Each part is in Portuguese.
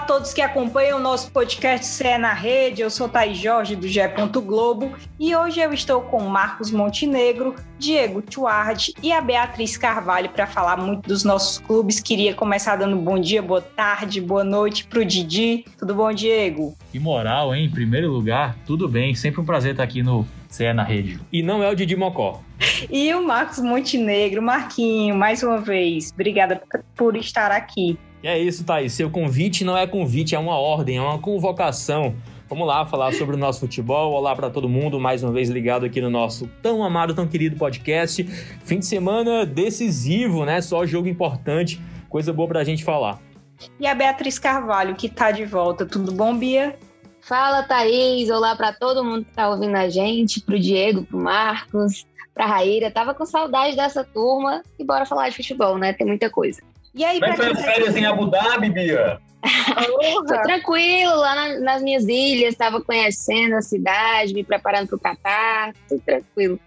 A todos que acompanham o nosso podcast CE na Rede. Eu sou Thaís Jorge do GE. Globo e hoje eu estou com Marcos Montenegro, Diego Tuardi e a Beatriz Carvalho para falar muito dos nossos clubes. Queria começar dando bom dia, boa tarde, boa noite para o Didi. Tudo bom, Diego? Que moral, hein? Em primeiro lugar, tudo bem. Sempre um prazer estar aqui no CE na Rede. E não é o Didi Mocó. E o Marcos Montenegro, Marquinho, mais uma vez, obrigada por estar aqui. E é isso, Thaís. Seu convite não é convite, é uma ordem, é uma convocação. Vamos lá falar sobre o nosso futebol. Olá para todo mundo, mais uma vez ligado aqui no nosso tão amado, tão querido podcast. Fim de semana decisivo, né? Só jogo importante, coisa boa pra gente falar. E a Beatriz Carvalho, que tá de volta. Tudo bom, Bia? Fala, Thaís. Olá para todo mundo que tá ouvindo a gente, pro Diego, pro Marcos, pra Raíra. Tava com saudade dessa turma e bora falar de futebol, né? Tem muita coisa. E aí, Como é que foi as férias em Abu Dhabi, Bia? foi tranquilo, lá na, nas minhas ilhas, estava conhecendo a cidade, me preparando para o Catar, tudo tranquilo.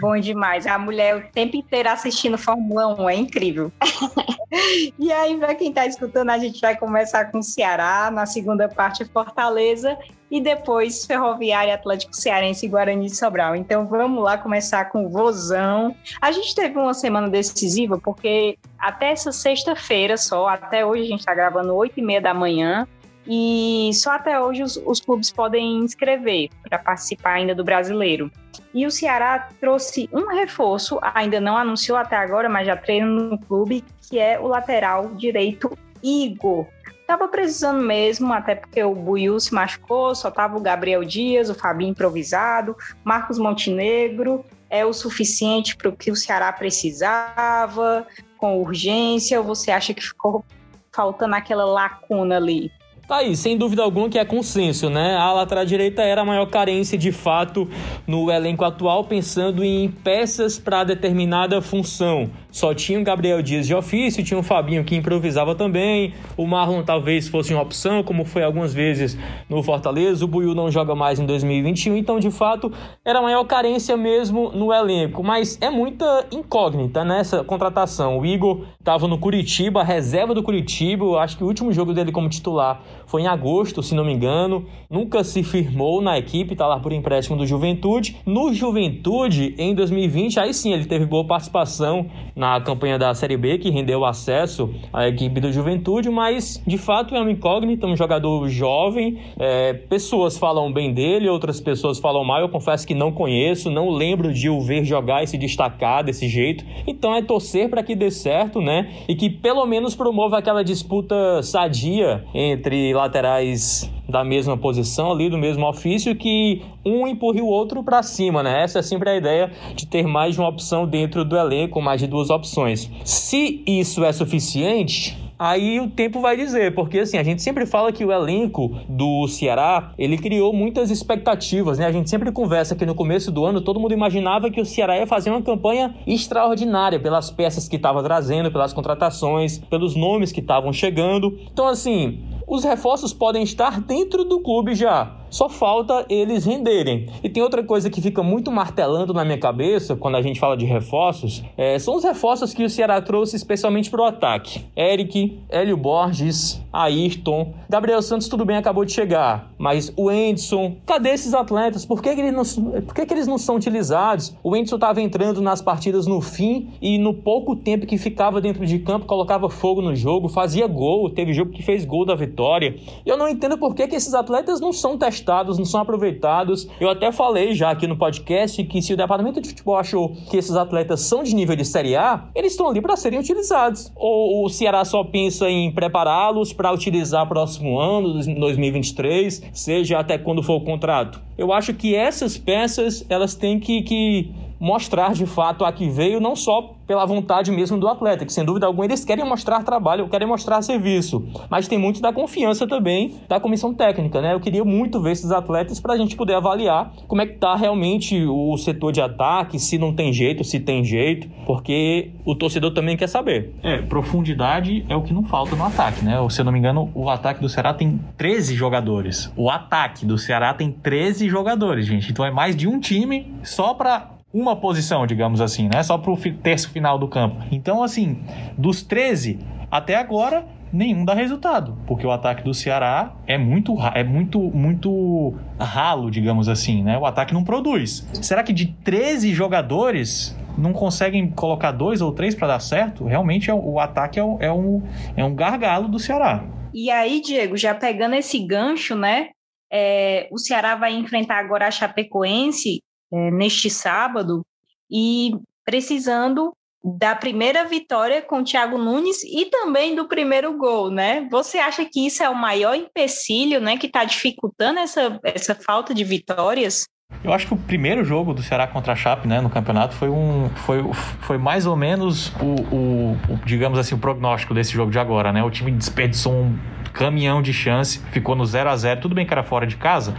Bom demais. A mulher o tempo inteiro assistindo Fórmula 1, é incrível. e aí, para quem está escutando, a gente vai começar com o Ceará, na segunda parte Fortaleza e depois Ferroviária, Atlético Cearense e Guarani de Sobral. Então vamos lá começar com o Vozão. A gente teve uma semana decisiva porque até essa sexta-feira só, até hoje a gente está gravando 8 e meia da manhã, e só até hoje os, os clubes podem inscrever para participar ainda do brasileiro. E o Ceará trouxe um reforço, ainda não anunciou até agora, mas já treina no clube, que é o lateral direito Igor. Tava precisando mesmo, até porque o Buiu se machucou, só tava o Gabriel Dias, o Fabinho improvisado, Marcos Montenegro, é o suficiente para o que o Ceará precisava, com urgência, ou você acha que ficou faltando aquela lacuna ali? Tá aí, sem dúvida alguma que é consenso, né? A lateral direita era a maior carência de fato no elenco atual, pensando em peças para determinada função. Só tinha o Gabriel Dias de ofício, tinha o Fabinho que improvisava também, o Marlon talvez fosse uma opção, como foi algumas vezes no Fortaleza, o Buiu não joga mais em 2021, então de fato era a maior carência mesmo no elenco, mas é muita incógnita nessa contratação. O Igor estava no Curitiba, reserva do Curitiba, acho que o último jogo dele como titular foi em agosto, se não me engano, nunca se firmou na equipe, tá lá por empréstimo do Juventude. No Juventude, em 2020, aí sim ele teve boa participação na campanha da Série B, que rendeu acesso à equipe do Juventude, mas de fato é uma incógnita, um jogador jovem. É, pessoas falam bem dele, outras pessoas falam mal. Eu confesso que não conheço, não lembro de o ver jogar e se destacar desse jeito. Então é torcer para que dê certo, né? E que pelo menos promova aquela disputa sadia entre laterais da mesma posição ali, do mesmo ofício, que um empurre o outro para cima, né? Essa é sempre a ideia de ter mais de uma opção dentro do elenco, mais de duas opções. Se isso é suficiente, Aí o tempo vai dizer, porque assim, a gente sempre fala que o elenco do Ceará, ele criou muitas expectativas, né? A gente sempre conversa que no começo do ano todo mundo imaginava que o Ceará ia fazer uma campanha extraordinária pelas peças que estava trazendo, pelas contratações, pelos nomes que estavam chegando. Então assim, os reforços podem estar dentro do clube já. Só falta eles renderem. E tem outra coisa que fica muito martelando na minha cabeça quando a gente fala de reforços: é, são os reforços que o Ceará trouxe especialmente para o ataque. Eric, Hélio Borges, Ayrton, Gabriel Santos, tudo bem, acabou de chegar. Mas o Endson, cadê esses atletas? Por que, que, eles, não, por que, que eles não são utilizados? O Endson estava entrando nas partidas no fim e no pouco tempo que ficava dentro de campo, colocava fogo no jogo, fazia gol. Teve jogo que fez gol da vitória. Eu não entendo por que, que esses atletas não são testados não são aproveitados. Eu até falei já aqui no podcast que se o departamento de futebol achou que esses atletas são de nível de Série A, eles estão ali para serem utilizados. Ou o Ceará só pensa em prepará-los para utilizar próximo ano, 2023, seja até quando for o contrato. Eu acho que essas peças elas têm que, que mostrar de fato a que veio, não só pela vontade mesmo do atleta, que sem dúvida alguma eles querem mostrar trabalho, querem mostrar serviço, mas tem muito da confiança também da comissão técnica, né? Eu queria muito ver esses atletas para a gente poder avaliar como é que tá realmente o setor de ataque, se não tem jeito, se tem jeito, porque o torcedor também quer saber. É, profundidade é o que não falta no ataque, né? Se eu não me engano, o ataque do Ceará tem 13 jogadores. O ataque do Ceará tem 13 jogadores, gente. Então é mais de um time só para uma posição, digamos assim, né? Só para o terço final do campo. Então, assim, dos 13 até agora, nenhum dá resultado, porque o ataque do Ceará é muito é muito muito ralo, digamos assim, né? O ataque não produz. Será que de 13 jogadores não conseguem colocar dois ou três para dar certo? Realmente é, o ataque é um, é, um, é um gargalo do Ceará. E aí, Diego, já pegando esse gancho, né? É, o Ceará vai enfrentar agora a Chapecoense é, neste sábado e precisando da primeira vitória com o Thiago Nunes e também do primeiro gol, né? Você acha que isso é o maior empecilho, né, que está dificultando essa, essa falta de vitórias? Eu acho que o primeiro jogo do Ceará contra a Chape, né, no campeonato, foi um, foi, foi mais ou menos o, o, o, digamos assim, o prognóstico desse jogo de agora, né? O time desperdiçou um caminhão de chance, ficou no 0 a 0 Tudo bem que era fora de casa,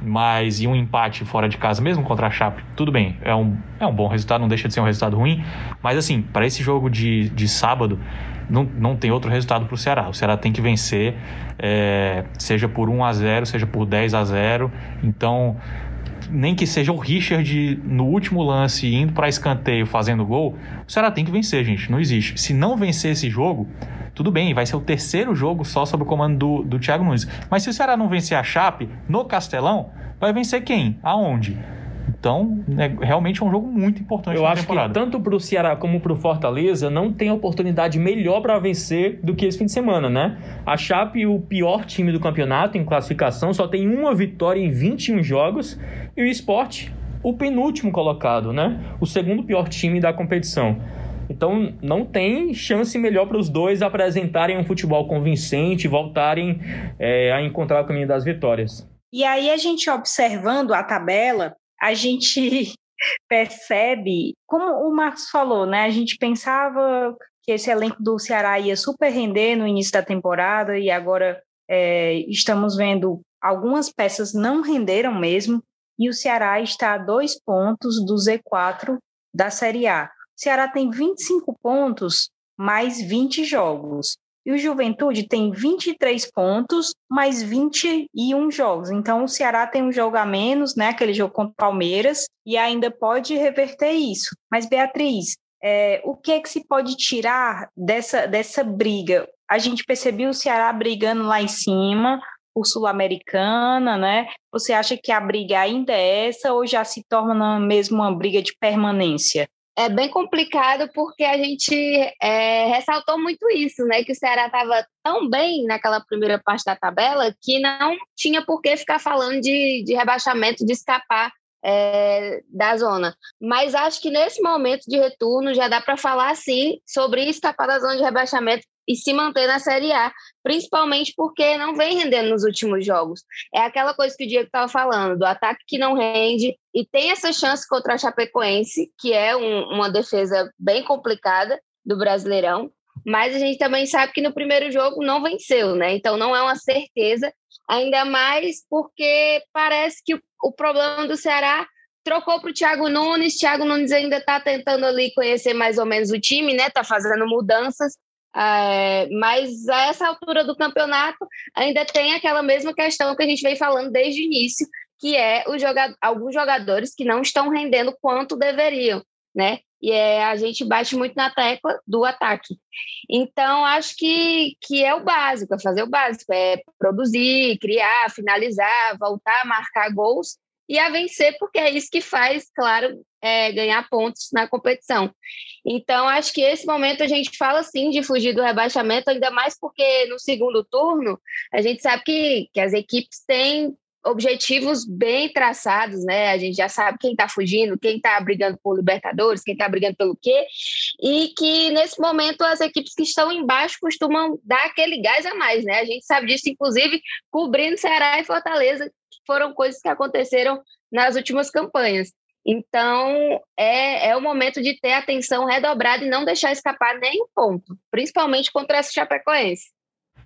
mas e um empate fora de casa, mesmo contra a Chape, tudo bem, é um, é um bom resultado, não deixa de ser um resultado ruim, mas assim, para esse jogo de, de sábado, não, não tem outro resultado para o Ceará. O Ceará tem que vencer, é, seja por 1 a 0 seja por 10 a 0 Então, nem que seja o Richard no último lance indo para escanteio fazendo gol, o Ceará tem que vencer, gente. Não existe. Se não vencer esse jogo, tudo bem, vai ser o terceiro jogo só sob o comando do, do Thiago Nunes. Mas se o Ceará não vencer a Chape no Castelão, vai vencer quem? Aonde? Então, é realmente é um jogo muito importante Eu acho temporada. que tanto para o Ceará como para o Fortaleza não tem oportunidade melhor para vencer do que esse fim de semana, né? A Chape, o pior time do campeonato em classificação, só tem uma vitória em 21 jogos e o Esporte, o penúltimo colocado, né? O segundo pior time da competição. Então não tem chance melhor para os dois apresentarem um futebol convincente, voltarem é, a encontrar o caminho das vitórias. E aí a gente observando a tabela, a gente percebe, como o Marcos falou, né? A gente pensava que esse elenco do Ceará ia super render no início da temporada e agora é, estamos vendo algumas peças não renderam mesmo e o Ceará está a dois pontos do Z4 da Série A. Ceará tem 25 pontos mais 20 jogos. E o Juventude tem 23 pontos mais 21 jogos. Então o Ceará tem um jogo a menos, né? Aquele jogo contra o Palmeiras, e ainda pode reverter isso. Mas, Beatriz, é, o que é que se pode tirar dessa, dessa briga? A gente percebeu o Ceará brigando lá em cima, o Sul-Americana, né? Você acha que a briga ainda é essa ou já se torna mesmo uma briga de permanência? É bem complicado porque a gente é, ressaltou muito isso, né? Que o Ceará estava tão bem naquela primeira parte da tabela que não tinha por que ficar falando de, de rebaixamento, de escapar é, da zona. Mas acho que nesse momento de retorno já dá para falar sim sobre escapar da zona de rebaixamento e se manter na Série A, principalmente porque não vem rendendo nos últimos jogos. É aquela coisa que o Diego estava falando, do ataque que não rende e tem essa chance contra a Chapecoense, que é um, uma defesa bem complicada do Brasileirão, mas a gente também sabe que no primeiro jogo não venceu, né? Então não é uma certeza, ainda mais porque parece que o, o problema do Ceará trocou para o Thiago Nunes. Thiago Nunes ainda está tentando ali conhecer mais ou menos o time, né? Está fazendo mudanças. É, mas a essa altura do campeonato ainda tem aquela mesma questão que a gente vem falando desde o início, que é jogador, alguns jogadores que não estão rendendo quanto deveriam, né? E é, a gente bate muito na tecla do ataque. Então, acho que, que é o básico, é fazer o básico, é produzir, criar, finalizar, voltar a marcar gols e a vencer, porque é isso que faz, claro, é, ganhar pontos na competição. Então, acho que esse momento a gente fala sim de fugir do rebaixamento, ainda mais porque no segundo turno a gente sabe que, que as equipes têm objetivos bem traçados, né? A gente já sabe quem está fugindo, quem está brigando por Libertadores, quem está brigando pelo quê, e que nesse momento as equipes que estão embaixo costumam dar aquele gás a mais, né? A gente sabe disso, inclusive, cobrindo Ceará e Fortaleza, foram coisas que aconteceram nas últimas campanhas. Então, é, é o momento de ter atenção redobrada e não deixar escapar nenhum ponto, principalmente contra essa Chapecoense.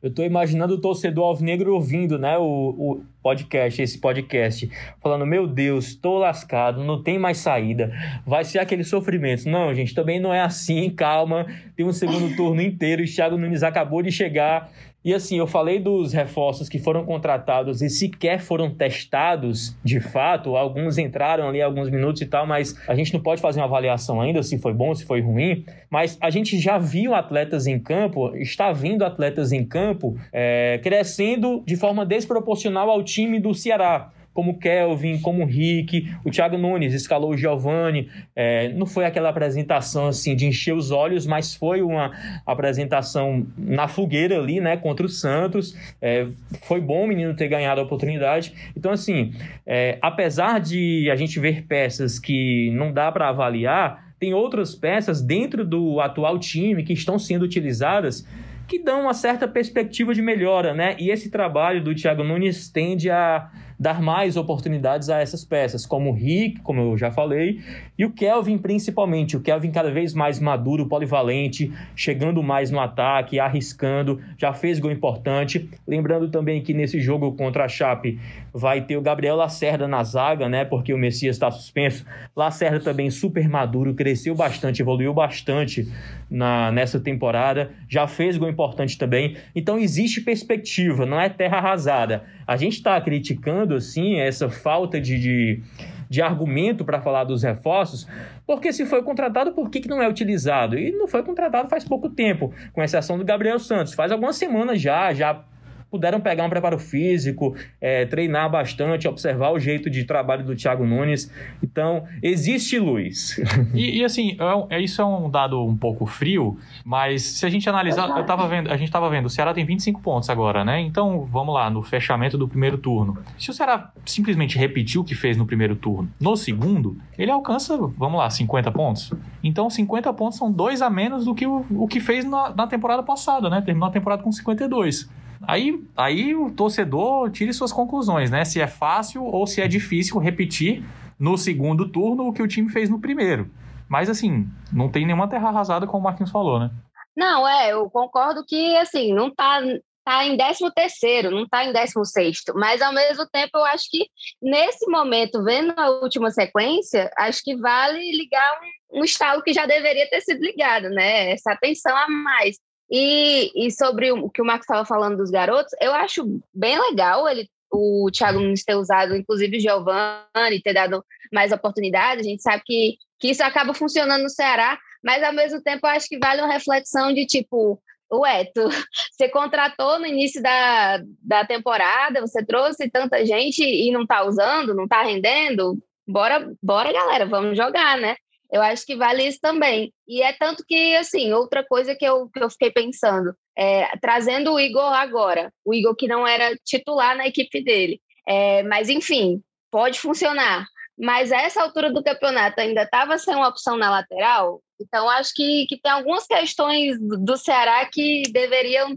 Eu estou imaginando o torcedor alvinegro ouvindo, né, o, o, podcast, esse podcast, falando: Meu Deus, estou lascado, não tem mais saída, vai ser aquele sofrimento. Não, gente, também não é assim, calma, tem um segundo turno inteiro. O Thiago Nunes acabou de chegar, e assim, eu falei dos reforços que foram contratados e sequer foram testados de fato. Alguns entraram ali alguns minutos e tal, mas a gente não pode fazer uma avaliação ainda se foi bom, se foi ruim. Mas a gente já viu atletas em campo, está vindo atletas em campo é, crescendo de forma desproporcional ao time do Ceará como Kelvin, como Rick, o Thiago Nunes escalou o Giovanni. É, não foi aquela apresentação assim de encher os olhos, mas foi uma apresentação na fogueira ali, né, contra o Santos. É, foi bom o menino ter ganhado a oportunidade. Então, assim, é, apesar de a gente ver peças que não dá para avaliar, tem outras peças dentro do atual time que estão sendo utilizadas que dão uma certa perspectiva de melhora, né? E esse trabalho do Thiago Nunes tende a dar mais oportunidades a essas peças, como o Rick, como eu já falei, e o Kelvin principalmente. O Kelvin cada vez mais maduro, polivalente, chegando mais no ataque, arriscando, já fez gol importante. Lembrando também que nesse jogo contra a Chape vai ter o Gabriel Lacerda na zaga, né? Porque o Messias está suspenso. Lacerda também super maduro, cresceu bastante, evoluiu bastante na, nessa temporada, já fez gol importante também. Então existe perspectiva, não é terra arrasada. A gente está criticando, assim, essa falta de, de, de argumento para falar dos reforços, porque se foi contratado, por que, que não é utilizado? E não foi contratado faz pouco tempo, com exceção do Gabriel Santos. Faz algumas semanas já, já puderam pegar um preparo físico, é, treinar bastante, observar o jeito de trabalho do Thiago Nunes. Então, existe luz. E, e assim, é, é, isso é um dado um pouco frio, mas se a gente analisar, eu tava vendo, a gente estava vendo, o Ceará tem 25 pontos agora, né? Então, vamos lá, no fechamento do primeiro turno. Se o Ceará simplesmente repetir o que fez no primeiro turno, no segundo, ele alcança, vamos lá, 50 pontos. Então, 50 pontos são dois a menos do que o, o que fez na, na temporada passada, né? Terminou a temporada com 52. Aí, aí o torcedor tire suas conclusões, né? Se é fácil ou se é difícil repetir no segundo turno o que o time fez no primeiro. Mas assim, não tem nenhuma terra arrasada, como o Marquinhos falou, né? Não, é, eu concordo que assim, não tá, tá em 13 terceiro, não tá em 16 mas ao mesmo tempo eu acho que nesse momento, vendo a última sequência, acho que vale ligar um, um estalo que já deveria ter sido ligado, né? Essa atenção a mais. E, e sobre o que o Marcos estava falando dos garotos, eu acho bem legal ele, o Thiago Nunes ter usado, inclusive o Giovanni, ter dado mais oportunidades. A gente sabe que, que isso acaba funcionando no Ceará, mas ao mesmo tempo eu acho que vale uma reflexão de tipo, ué, tu, você contratou no início da, da temporada, você trouxe tanta gente e não está usando, não está rendendo, bora, bora galera, vamos jogar, né? Eu acho que vale isso também. E é tanto que, assim, outra coisa que eu, que eu fiquei pensando, é, trazendo o Igor agora, o Igor que não era titular na equipe dele. É, mas, enfim, pode funcionar. Mas a essa altura do campeonato ainda estava sem uma opção na lateral, então acho que, que tem algumas questões do Ceará que deveriam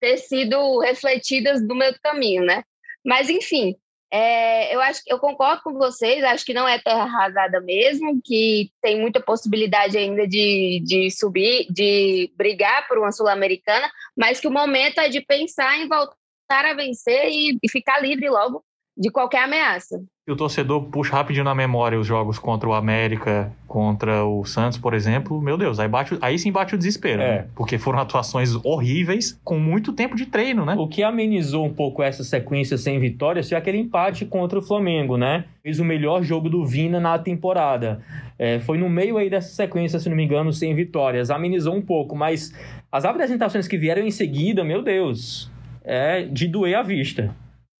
ter sido refletidas do do caminho, né? Mas, enfim, é, eu acho que eu concordo com vocês, acho que não é terra arrasada mesmo, que tem muita possibilidade ainda de, de subir, de brigar por uma Sul-Americana, mas que o momento é de pensar em voltar a vencer e, e ficar livre logo de qualquer ameaça. E o torcedor puxa rapidinho na memória os jogos contra o América, contra o Santos, por exemplo, meu Deus, aí, bate, aí sim bate o desespero, é. né? Porque foram atuações horríveis com muito tempo de treino, né? O que amenizou um pouco essa sequência sem vitórias foi aquele empate contra o Flamengo, né? Fez o melhor jogo do Vina na temporada. É, foi no meio aí dessa sequência, se não me engano, sem vitórias. Amenizou um pouco, mas as apresentações que vieram em seguida, meu Deus, é de doer a vista.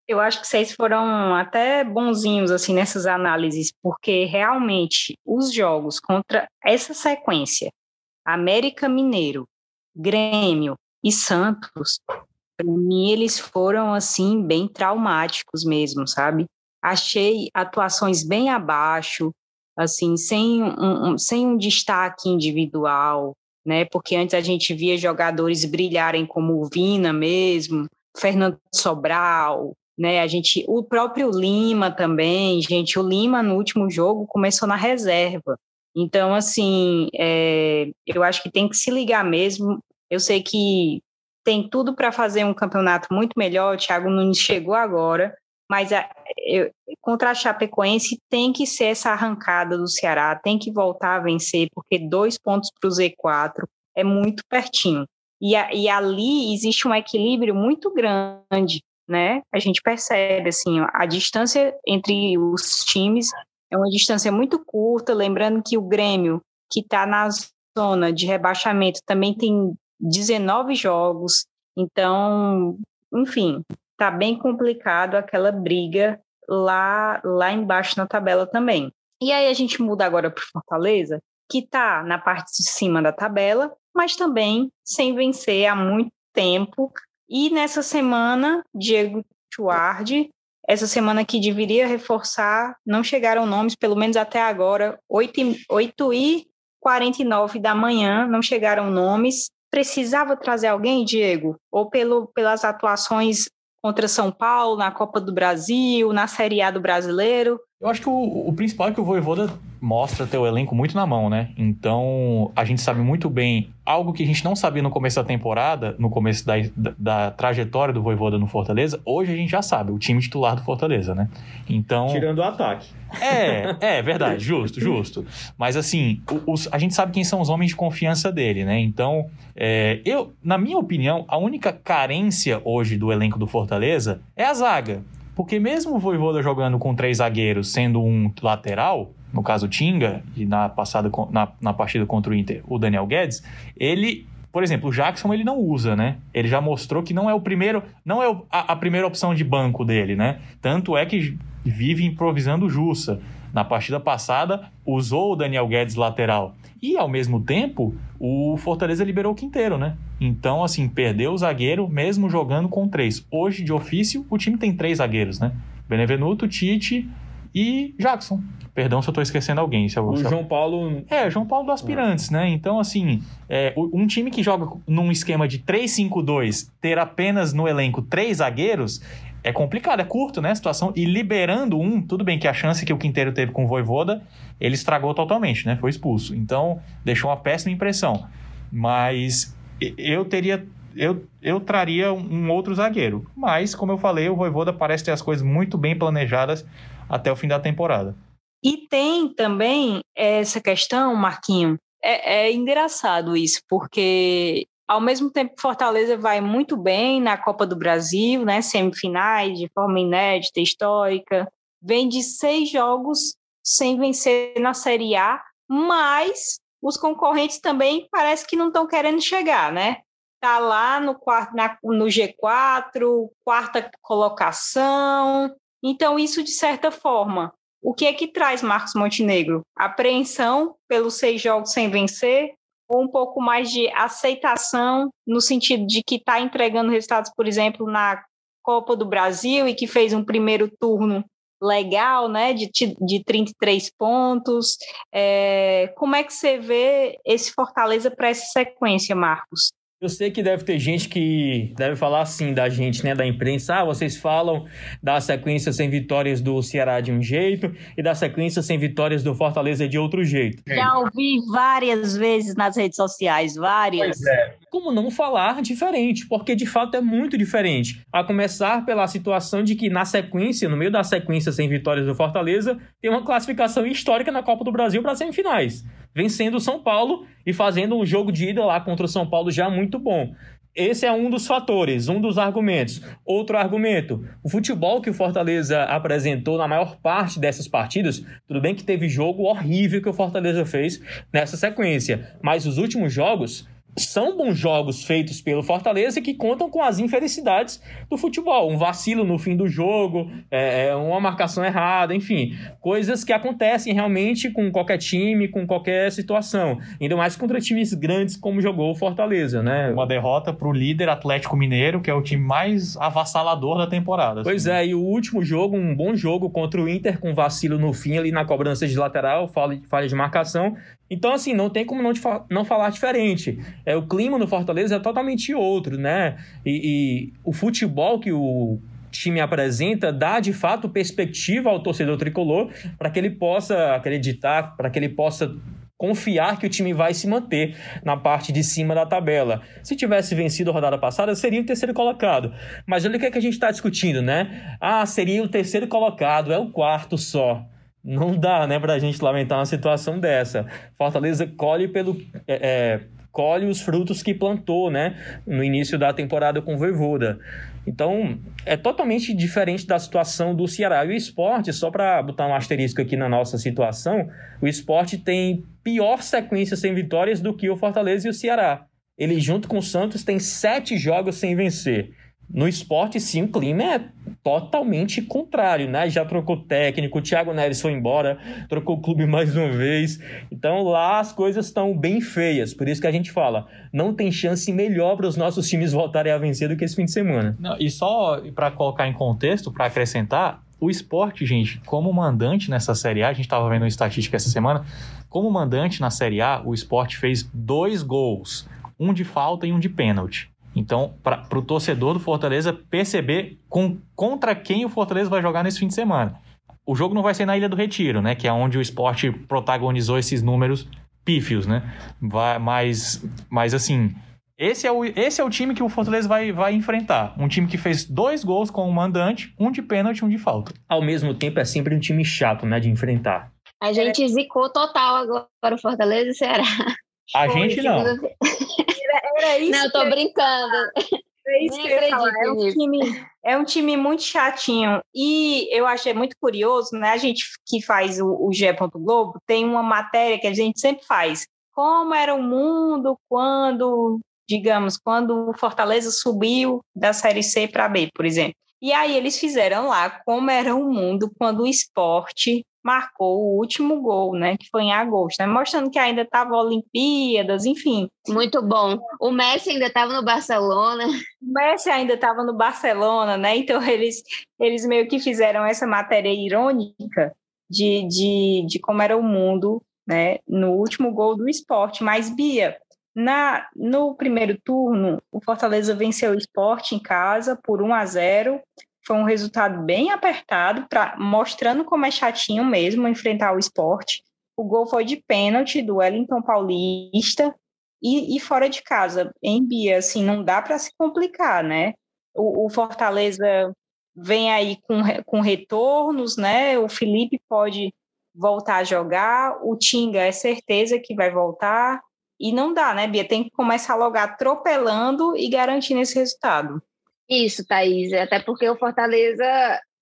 Eu acho que vocês foram até bonzinhos assim nessas análises, porque realmente os jogos contra essa sequência, América Mineiro, Grêmio e Santos, para mim eles foram assim bem traumáticos mesmo, sabe? Achei atuações bem abaixo, assim, sem um, um, sem um destaque individual, né? Porque antes a gente via jogadores brilharem como o Vina mesmo, Fernando Sobral, né? A gente, o próprio Lima também, gente, o Lima no último jogo começou na reserva. Então, assim, é, eu acho que tem que se ligar mesmo. Eu sei que tem tudo para fazer um campeonato muito melhor. O Thiago Nunes chegou agora, mas a, eu, contra a Chapecoense tem que ser essa arrancada do Ceará, tem que voltar a vencer, porque dois pontos para o Z4 é muito pertinho. E, a, e ali existe um equilíbrio muito grande, né? A gente percebe, assim, a distância entre os times é uma distância muito curta, lembrando que o Grêmio, que está na zona de rebaixamento, também tem 19 jogos, então, enfim, tá bem complicado aquela briga lá, lá embaixo na tabela também. E aí a gente muda agora para Fortaleza, que está na parte de cima da tabela, mas também sem vencer há muito tempo. E nessa semana, Diego Chuardi, essa semana que deveria reforçar, não chegaram nomes, pelo menos até agora, 8, 8 e 49 da manhã, não chegaram nomes. Precisava trazer alguém, Diego? Ou pelo, pelas atuações contra São Paulo, na Copa do Brasil, na Série A do Brasileiro? Eu acho que o, o principal é que o Voivoda mostra ter o elenco muito na mão, né? Então, a gente sabe muito bem algo que a gente não sabia no começo da temporada, no começo da, da, da trajetória do Voivoda no Fortaleza, hoje a gente já sabe, o time titular do Fortaleza, né? Então... Tirando o ataque. É, é verdade, justo, justo. Mas assim, os, a gente sabe quem são os homens de confiança dele, né? Então, é, eu, na minha opinião, a única carência hoje do elenco do Fortaleza é a zaga. Porque mesmo o Voivoda jogando com três zagueiros, sendo um lateral, no caso o Tinga, e na, passada, na, na partida contra o Inter, o Daniel Guedes, ele por exemplo, o Jackson ele não usa, né? Ele já mostrou que não é o primeiro, não é a, a, primeira opção de banco dele, né? Tanto é que vive improvisando o Jussa. Na partida passada, usou o Daniel Guedes lateral. E, ao mesmo tempo, o Fortaleza liberou o Quinteiro, né? Então, assim, perdeu o zagueiro, mesmo jogando com três. Hoje, de ofício, o time tem três zagueiros, né? Benevenuto, Tite e Jackson. Perdão se eu estou esquecendo alguém. Se eu, o se eu... João Paulo. É, João Paulo do Aspirantes, né? Então, assim, é, um time que joga num esquema de 3-5-2, ter apenas no elenco três zagueiros, é complicado, é curto, né? A situação. E liberando um, tudo bem que a chance que o Quinteiro teve com o Voivoda, ele estragou totalmente, né? Foi expulso. Então, deixou uma péssima impressão. Mas eu teria eu, eu traria um outro zagueiro. Mas, como eu falei, o Voivoda parece ter as coisas muito bem planejadas até o fim da temporada. E tem também essa questão, Marquinho, é, é engraçado isso, porque ao mesmo tempo Fortaleza vai muito bem na Copa do Brasil, né, semifinais, de forma inédita, histórica, vem de seis jogos sem vencer na Série A, mas os concorrentes também parece que não estão querendo chegar, né? Tá lá no, na, no G4, quarta colocação. Então, isso, de certa forma, o que é que traz Marcos Montenegro? Apreensão pelos seis jogos sem vencer, ou um pouco mais de aceitação, no sentido de que está entregando resultados, por exemplo, na Copa do Brasil e que fez um primeiro turno legal, né, de, de 33 pontos. É, como é que você vê esse Fortaleza para essa sequência, Marcos? Eu sei que deve ter gente que deve falar assim da gente, né, da imprensa. Ah, vocês falam da sequência sem vitórias do Ceará de um jeito e da sequência sem vitórias do Fortaleza de outro jeito. Já ouvi várias vezes nas redes sociais, várias. Pois é. Como não falar diferente? Porque de fato é muito diferente. A começar pela situação de que na sequência, no meio da sequência sem vitórias do Fortaleza, tem uma classificação histórica na Copa do Brasil para semifinais vencendo o São Paulo e fazendo um jogo de ida lá contra o São Paulo já muito bom. Esse é um dos fatores, um dos argumentos. Outro argumento, o futebol que o Fortaleza apresentou na maior parte dessas partidas, tudo bem que teve jogo horrível que o Fortaleza fez nessa sequência, mas os últimos jogos são bons jogos feitos pelo Fortaleza que contam com as infelicidades do futebol. Um vacilo no fim do jogo, é, é, uma marcação errada, enfim. Coisas que acontecem realmente com qualquer time, com qualquer situação. Ainda mais contra times grandes como jogou o Fortaleza, né? Uma derrota para o líder Atlético Mineiro, que é o time mais avassalador da temporada. Assim. Pois é, e o último jogo, um bom jogo contra o Inter, com vacilo no fim ali na cobrança de lateral, falha de marcação, então, assim, não tem como não, fa não falar diferente. É, o clima no Fortaleza é totalmente outro, né? E, e o futebol que o time apresenta dá de fato perspectiva ao torcedor tricolor para que ele possa acreditar, para que ele possa confiar que o time vai se manter na parte de cima da tabela. Se tivesse vencido a rodada passada, seria o terceiro colocado. Mas olha o que, é que a gente está discutindo, né? Ah, seria o terceiro colocado, é o quarto só. Não dá, né, pra gente lamentar uma situação dessa. Fortaleza colhe pelo. É, é, colhe os frutos que plantou, né? No início da temporada com o Voivoda. Então, é totalmente diferente da situação do Ceará. E o esporte, só para botar um asterisco aqui na nossa situação, o esporte tem pior sequência sem vitórias do que o Fortaleza e o Ceará. Ele, junto com o Santos, tem sete jogos sem vencer. No esporte, sim, o clima é totalmente contrário, né? Já trocou técnico, o Thiago Neves foi embora, trocou o clube mais uma vez. Então lá as coisas estão bem feias. Por isso que a gente fala, não tem chance melhor para os nossos times voltarem a vencer do que esse fim de semana. Não, e só para colocar em contexto, para acrescentar, o esporte, gente, como mandante nessa Série A, a gente estava vendo uma estatística essa semana, como mandante na Série A, o esporte fez dois gols, um de falta e um de pênalti. Então, para o torcedor do Fortaleza perceber com, contra quem o Fortaleza vai jogar nesse fim de semana. O jogo não vai ser na Ilha do Retiro, né? Que é onde o esporte protagonizou esses números pífios, né? Vai, mas, mas assim, esse é, o, esse é o time que o Fortaleza vai, vai enfrentar. Um time que fez dois gols com o mandante, um de pênalti e um de falta. Ao mesmo tempo, é sempre um time chato, né? De enfrentar. A gente zicou total agora o Fortaleza e Ceará. A gente não. Era isso. Não, eu tô brincando. É isso que eu ia falar. É um, time, é um time muito chatinho. E eu achei muito curioso, né? A gente que faz o, o G. Globo tem uma matéria que a gente sempre faz. Como era o mundo quando, digamos, quando o Fortaleza subiu da Série C para B, por exemplo. E aí eles fizeram lá como era o mundo quando o esporte marcou o último gol, né, que foi em agosto, né, mostrando que ainda estava Olimpíadas, enfim. Muito bom. O Messi ainda estava no Barcelona. O Messi ainda estava no Barcelona, né? Então eles eles meio que fizeram essa matéria irônica de, de, de como era o mundo, né, no último gol do esporte. Mas Bia, na, no primeiro turno, o Fortaleza venceu o esporte em casa por 1 a 0 foi um resultado bem apertado, pra, mostrando como é chatinho mesmo enfrentar o esporte. O gol foi de pênalti do Wellington Paulista e, e fora de casa. Em Bia, assim, não dá para se complicar, né? O, o, Fortaleza vem aí com, com retornos, né? O Felipe pode voltar a jogar, o Tinga é certeza que vai voltar. E não dá, né, Bia? Tem que começar logo atropelando e garantindo esse resultado. Isso, Thaís. Até porque o Fortaleza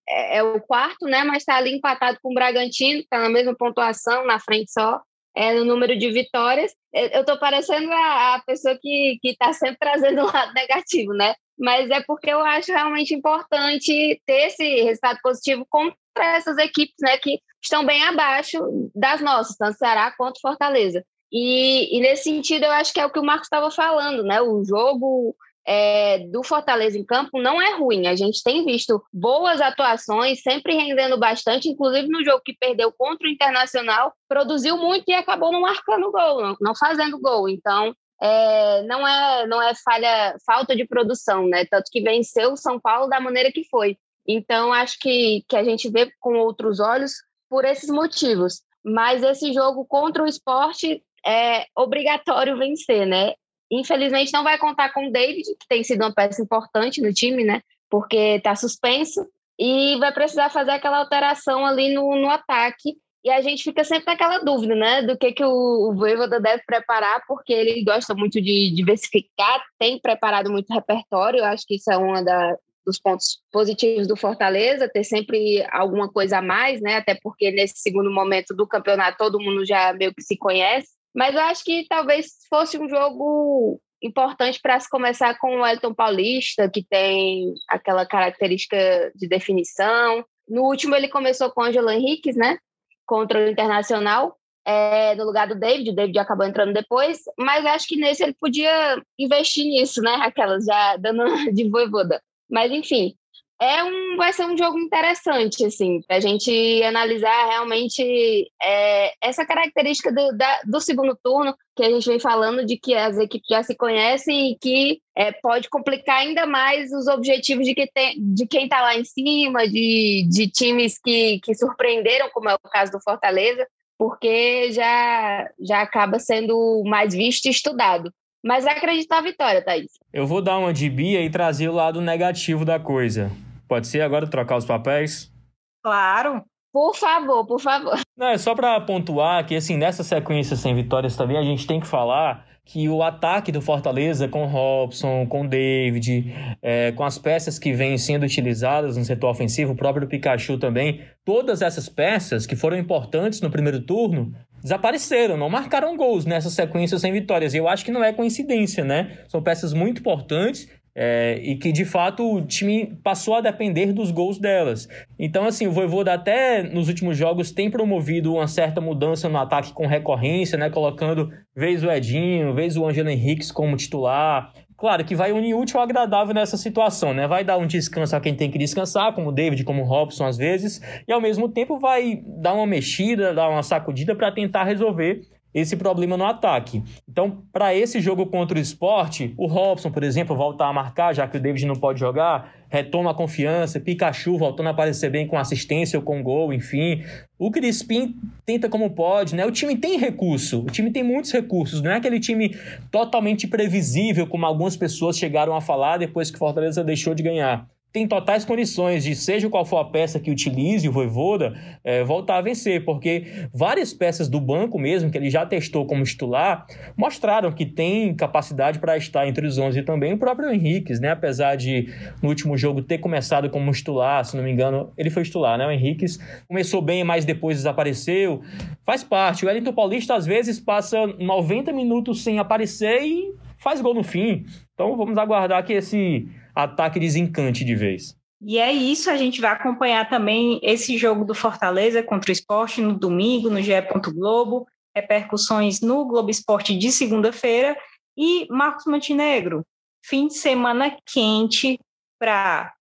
é, é o quarto, né? Mas está ali empatado com o Bragantino, está na mesma pontuação, na frente só, é, no número de vitórias. Eu estou parecendo a, a, pessoa que está sempre trazendo um lado negativo, né? Mas é porque eu acho realmente importante ter esse resultado positivo contra essas equipes, né? Que estão bem abaixo das nossas, tanto Ceará quanto Fortaleza. E, e nesse sentido, eu acho que é o que o Marcos estava falando, né? O jogo é, do Fortaleza em campo não é ruim. A gente tem visto boas atuações, sempre rendendo bastante, inclusive no jogo que perdeu contra o Internacional, produziu muito e acabou não marcando gol, não, fazendo gol. Então, é, não é não é falha, falta de produção, né? Tanto que venceu o São Paulo da maneira que foi. Então, acho que, que a gente vê com outros olhos por esses motivos. Mas esse jogo contra o esporte é obrigatório vencer, né? Infelizmente não vai contar com o David, que tem sido uma peça importante no time, né? Porque está suspenso e vai precisar fazer aquela alteração ali no, no ataque. E a gente fica sempre naquela dúvida, né? Do que, que o, o Voivoda deve preparar, porque ele gosta muito de diversificar, tem preparado muito repertório. Eu acho que isso é um dos pontos positivos do Fortaleza, ter sempre alguma coisa a mais, né? Até porque nesse segundo momento do campeonato todo mundo já meio que se conhece. Mas eu acho que talvez fosse um jogo importante para se começar com o Elton Paulista, que tem aquela característica de definição. No último ele começou com o Angelo Henriquez, né? Contra o Internacional, é, no lugar do David. O David acabou entrando depois, mas acho que nesse ele podia investir nisso, né? Aquelas já dando de voivoda. Mas enfim, é um, vai ser um jogo interessante, assim, para a gente analisar realmente é, essa característica do, da, do segundo turno, que a gente vem falando de que as equipes já se conhecem e que é, pode complicar ainda mais os objetivos de, que tem, de quem está lá em cima, de, de times que, que surpreenderam, como é o caso do Fortaleza, porque já, já acaba sendo mais visto e estudado. Mas acredito na vitória, Thaís. Eu vou dar uma de Bia e trazer o lado negativo da coisa. Pode ser agora trocar os papéis? Claro. Por favor, por favor. Não, é só para pontuar que, assim, nessa sequência sem vitórias também, a gente tem que falar que o ataque do Fortaleza com Robson, com David, é, com as peças que vêm sendo utilizadas no setor ofensivo, o próprio Pikachu também, todas essas peças que foram importantes no primeiro turno desapareceram, não marcaram gols nessa sequência sem vitórias. E eu acho que não é coincidência, né? São peças muito importantes é, e que de fato o time passou a depender dos gols delas. Então, assim, o Voivoda até nos últimos jogos tem promovido uma certa mudança no ataque com recorrência, né? Colocando vez o Edinho, vez o Angelo Henriques como titular. Claro que vai unir útil ao agradável nessa situação, né? Vai dar um descanso a quem tem que descansar, como o David, como o Robson às vezes, e ao mesmo tempo vai dar uma mexida, dar uma sacudida para tentar resolver esse problema no ataque. Então, para esse jogo contra o esporte, o Robson, por exemplo, voltar a marcar, já que o David não pode jogar, retoma a confiança, Pikachu voltando a aparecer bem com assistência ou com gol, enfim. O Crispim tenta como pode, né? O time tem recurso, o time tem muitos recursos, não é aquele time totalmente previsível, como algumas pessoas chegaram a falar depois que Fortaleza deixou de ganhar tem totais condições de, seja qual for a peça que utilize o Voivoda, é, voltar a vencer, porque várias peças do banco mesmo, que ele já testou como titular, mostraram que tem capacidade para estar entre os 11 e também o próprio Henrique, né? Apesar de, no último jogo, ter começado como titular, se não me engano, ele foi titular, né? O Henrique começou bem, mas depois desapareceu. Faz parte. O Wellington Paulista, às vezes, passa 90 minutos sem aparecer e faz gol no fim. Então, vamos aguardar que esse ataque desencante de vez. E é isso, a gente vai acompanhar também esse jogo do Fortaleza contra o esporte no domingo, no GE. Globo, repercussões no Globo Esporte de segunda-feira. E Marcos Montenegro, fim de semana quente para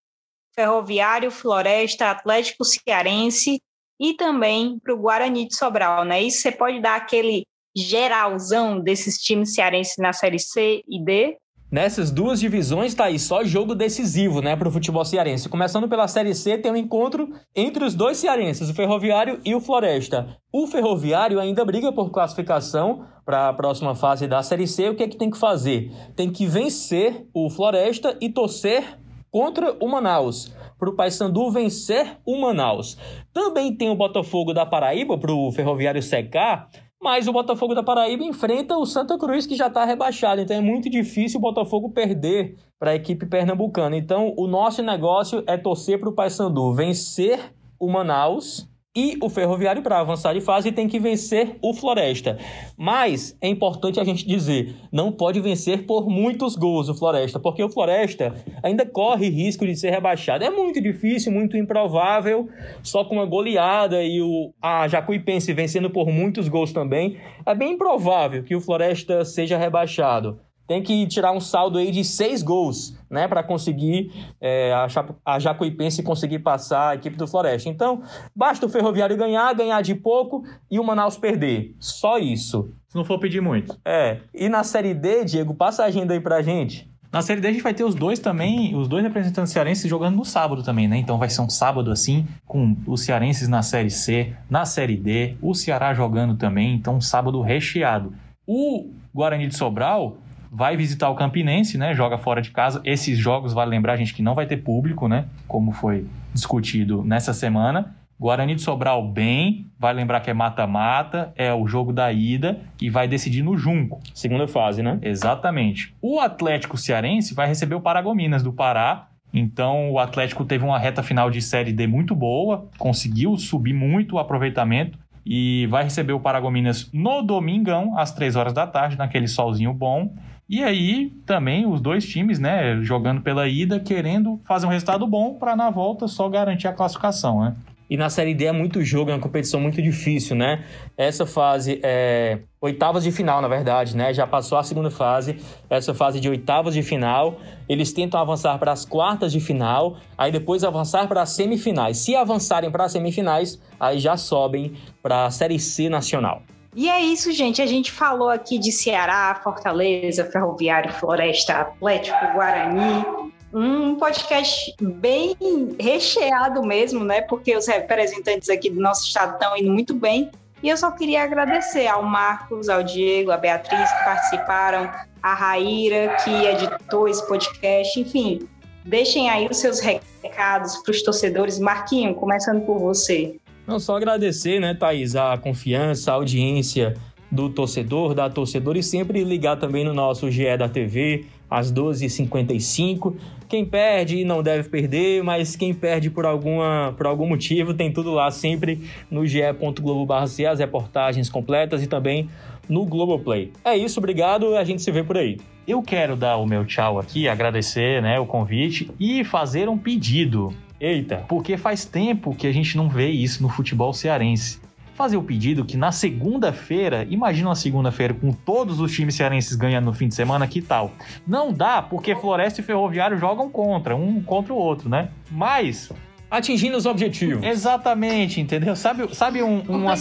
Ferroviário, Floresta, Atlético Cearense e também para o Guarani de Sobral, né? Isso você pode dar aquele geralzão desses times cearenses na Série C e D? Nessas duas divisões tá aí só jogo decisivo, né, para o futebol cearense. Começando pela Série C, tem um encontro entre os dois cearenses, o Ferroviário e o Floresta. O Ferroviário ainda briga por classificação para a próxima fase da Série C. O que é que tem que fazer? Tem que vencer o Floresta e torcer contra o Manaus para o Paysandu vencer o Manaus. Também tem o Botafogo da Paraíba para o Ferroviário secar mas o Botafogo da Paraíba enfrenta o Santa Cruz, que já está rebaixado. Então é muito difícil o Botafogo perder para a equipe pernambucana. Então o nosso negócio é torcer para o Paysandu vencer o Manaus e o Ferroviário, para avançar de fase, tem que vencer o Floresta. Mas é importante a gente dizer: não pode vencer por muitos gols o Floresta, porque o Floresta ainda corre risco de ser rebaixado. É muito difícil, muito improvável, só com uma goleada e o, a Jacuipense vencendo por muitos gols também. É bem improvável que o Floresta seja rebaixado tem que tirar um saldo aí de seis gols, né, para conseguir é, a, a Jacuipense conseguir passar a equipe do Floresta. Então, basta o Ferroviário ganhar, ganhar de pouco e o Manaus perder. Só isso. Se não for pedir muito. É. E na Série D, Diego, passa a agenda aí pra gente. Na Série D a gente vai ter os dois também, os dois representantes cearenses jogando no sábado também, né? Então vai ser um sábado assim, com os cearenses na Série C, na Série D, o Ceará jogando também, então um sábado recheado. O Guarani de Sobral vai visitar o Campinense, né? Joga fora de casa. Esses jogos, vale lembrar, gente, que não vai ter público, né? Como foi discutido nessa semana. Guarani de Sobral bem, vai lembrar que é mata-mata, é o jogo da ida e vai decidir no Junco. Segunda fase, né? Exatamente. O Atlético Cearense vai receber o Paragominas do Pará. Então o Atlético teve uma reta final de Série D muito boa, conseguiu subir muito o aproveitamento e vai receber o Paragominas no domingão, às 3 horas da tarde, naquele solzinho bom. E aí também os dois times, né, jogando pela ida, querendo fazer um resultado bom para na volta só garantir a classificação, né? E na Série D é muito jogo, é uma competição muito difícil, né? Essa fase é oitavas de final, na verdade, né? Já passou a segunda fase, essa fase de oitavas de final. Eles tentam avançar para as quartas de final, aí depois avançar para as semifinais. Se avançarem para as semifinais, aí já sobem para a Série C nacional. E é isso, gente. A gente falou aqui de Ceará, Fortaleza, Ferroviário, Floresta, Atlético, Guarani. Um podcast bem recheado mesmo, né? Porque os representantes aqui do nosso estado estão indo muito bem. E eu só queria agradecer ao Marcos, ao Diego, a Beatriz que participaram, a Raíra que editou esse podcast, enfim. Deixem aí os seus recados para os torcedores. Marquinho, começando por você. Não, só agradecer, né, Thaís, a confiança, a audiência do torcedor, da torcedora e sempre ligar também no nosso GE da TV às 12h55. Quem perde não deve perder, mas quem perde por, alguma, por algum motivo tem tudo lá sempre no ge.globo.br, as reportagens completas e também no Globoplay. É isso, obrigado, a gente se vê por aí. Eu quero dar o meu tchau aqui, agradecer né, o convite e fazer um pedido. Eita. Porque faz tempo que a gente não vê isso no futebol cearense. Fazer o pedido que na segunda-feira, imagina uma segunda-feira com todos os times cearenses ganhando no fim de semana, que tal? Não dá, porque Floresta e Ferroviário jogam contra, um contra o outro, né? Mas atingindo os objetivos. Exatamente, entendeu? Sabe, sabe um, uma,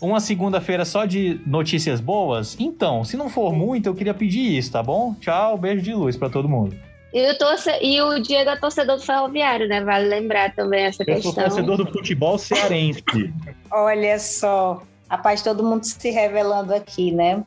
uma segunda-feira só de notícias boas? Então, se não for muito, eu queria pedir isso, tá bom? Tchau, beijo de luz para todo mundo. E o, torce... e o Diego é torcedor do Ferroviário, né? Vale lembrar também essa eu questão. Eu sou torcedor do futebol cearense. Olha só, rapaz, todo mundo se revelando aqui, né?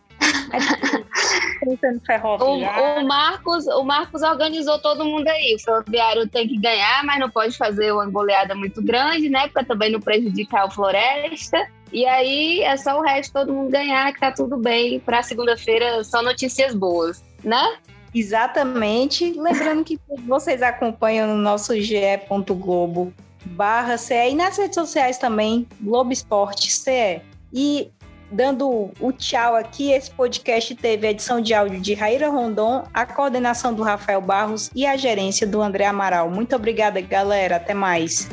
o, o, Marcos, o Marcos organizou todo mundo aí. O Ferroviário tem que ganhar, mas não pode fazer uma goleada muito grande, né? Para também não prejudicar o Floresta. E aí é só o resto todo mundo ganhar, que tá tudo bem. Para segunda-feira, só notícias boas, né? Exatamente. Lembrando que vocês acompanham no nosso ge.globo barra CE e nas redes sociais também, Globo Esporte CE. E dando o tchau aqui, esse podcast teve a edição de áudio de Raíra Rondon, a coordenação do Rafael Barros e a gerência do André Amaral. Muito obrigada, galera. Até mais.